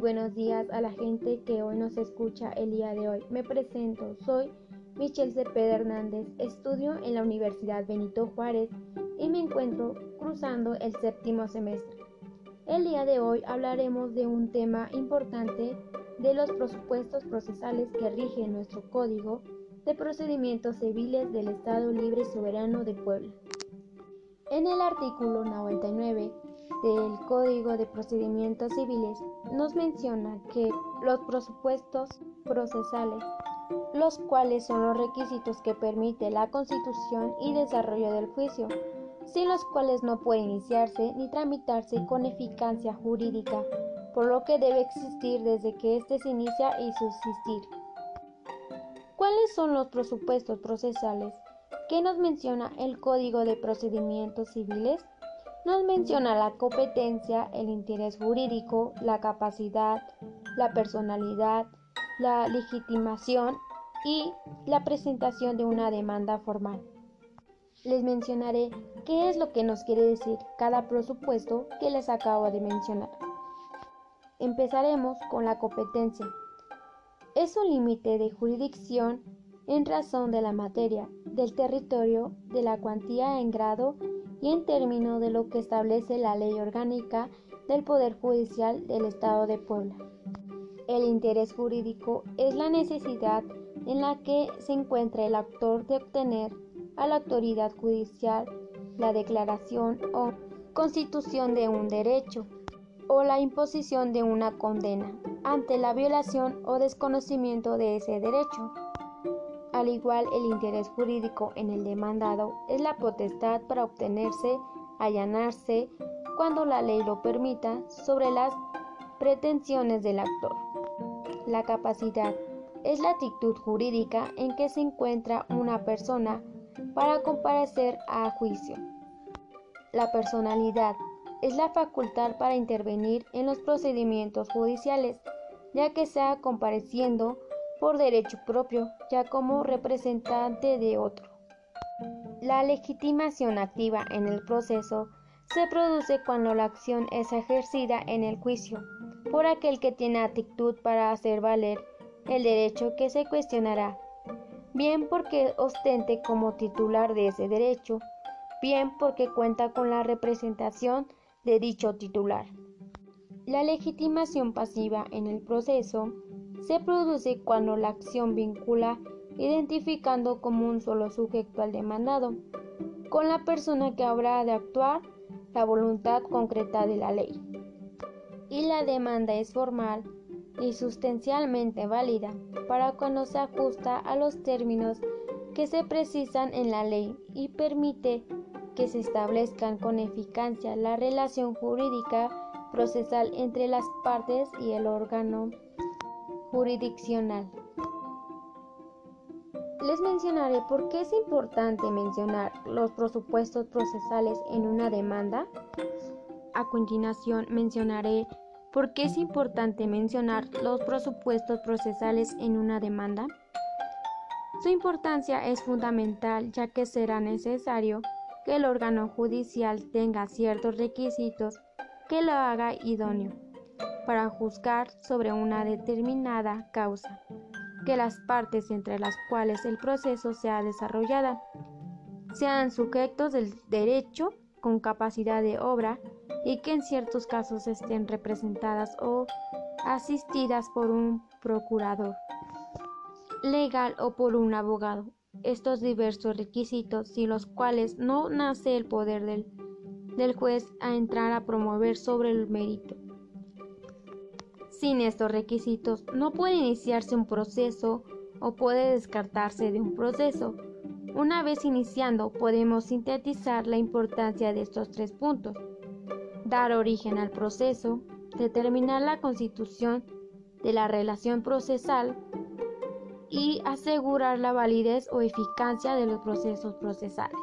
Buenos días a la gente que hoy nos escucha el día de hoy. Me presento, soy Michelle Cepeda Hernández, estudio en la Universidad Benito Juárez y me encuentro cruzando el séptimo semestre. El día de hoy hablaremos de un tema importante de los presupuestos procesales que rigen nuestro Código de Procedimientos Civiles del Estado Libre y Soberano de Puebla. En el artículo 99 del Código de Procedimientos Civiles nos menciona que los presupuestos procesales, los cuales son los requisitos que permite la constitución y desarrollo del juicio, sin los cuales no puede iniciarse ni tramitarse con eficacia jurídica, por lo que debe existir desde que éste se inicia y subsistir. ¿Cuáles son los presupuestos procesales? ¿Qué nos menciona el Código de Procedimientos Civiles? Nos menciona la competencia, el interés jurídico, la capacidad, la personalidad, la legitimación y la presentación de una demanda formal. Les mencionaré qué es lo que nos quiere decir cada presupuesto que les acabo de mencionar. Empezaremos con la competencia. Es un límite de jurisdicción en razón de la materia, del territorio, de la cuantía en grado y en términos de lo que establece la ley orgánica del Poder Judicial del Estado de Puebla. El interés jurídico es la necesidad en la que se encuentra el actor de obtener a la autoridad judicial la declaración o constitución de un derecho o la imposición de una condena ante la violación o desconocimiento de ese derecho. Al igual, el interés jurídico en el demandado es la potestad para obtenerse, allanarse, cuando la ley lo permita, sobre las pretensiones del actor. La capacidad es la actitud jurídica en que se encuentra una persona para comparecer a juicio. La personalidad es la facultad para intervenir en los procedimientos judiciales, ya que sea compareciendo por derecho propio, ya como representante de otro. La legitimación activa en el proceso se produce cuando la acción es ejercida en el juicio por aquel que tiene actitud para hacer valer el derecho que se cuestionará, bien porque ostente como titular de ese derecho, bien porque cuenta con la representación de dicho titular. La legitimación pasiva en el proceso se produce cuando la acción vincula identificando como un solo sujeto al demandado, con la persona que habrá de actuar la voluntad concreta de la ley. Y la demanda es formal y sustancialmente válida para cuando se ajusta a los términos que se precisan en la ley y permite que se establezcan con eficacia la relación jurídica procesal entre las partes y el órgano jurisdiccional. Les mencionaré por qué es importante mencionar los presupuestos procesales en una demanda. A continuación mencionaré por qué es importante mencionar los presupuestos procesales en una demanda. Su importancia es fundamental ya que será necesario que el órgano judicial tenga ciertos requisitos que lo haga idóneo para juzgar sobre una determinada causa, que las partes entre las cuales el proceso sea desarrollado sean sujetos del derecho con capacidad de obra y que en ciertos casos estén representadas o asistidas por un procurador legal o por un abogado. Estos diversos requisitos, sin los cuales no nace el poder del, del juez a entrar a promover sobre el mérito. Sin estos requisitos no puede iniciarse un proceso o puede descartarse de un proceso. Una vez iniciando podemos sintetizar la importancia de estos tres puntos. Dar origen al proceso, determinar la constitución de la relación procesal y asegurar la validez o eficacia de los procesos procesales.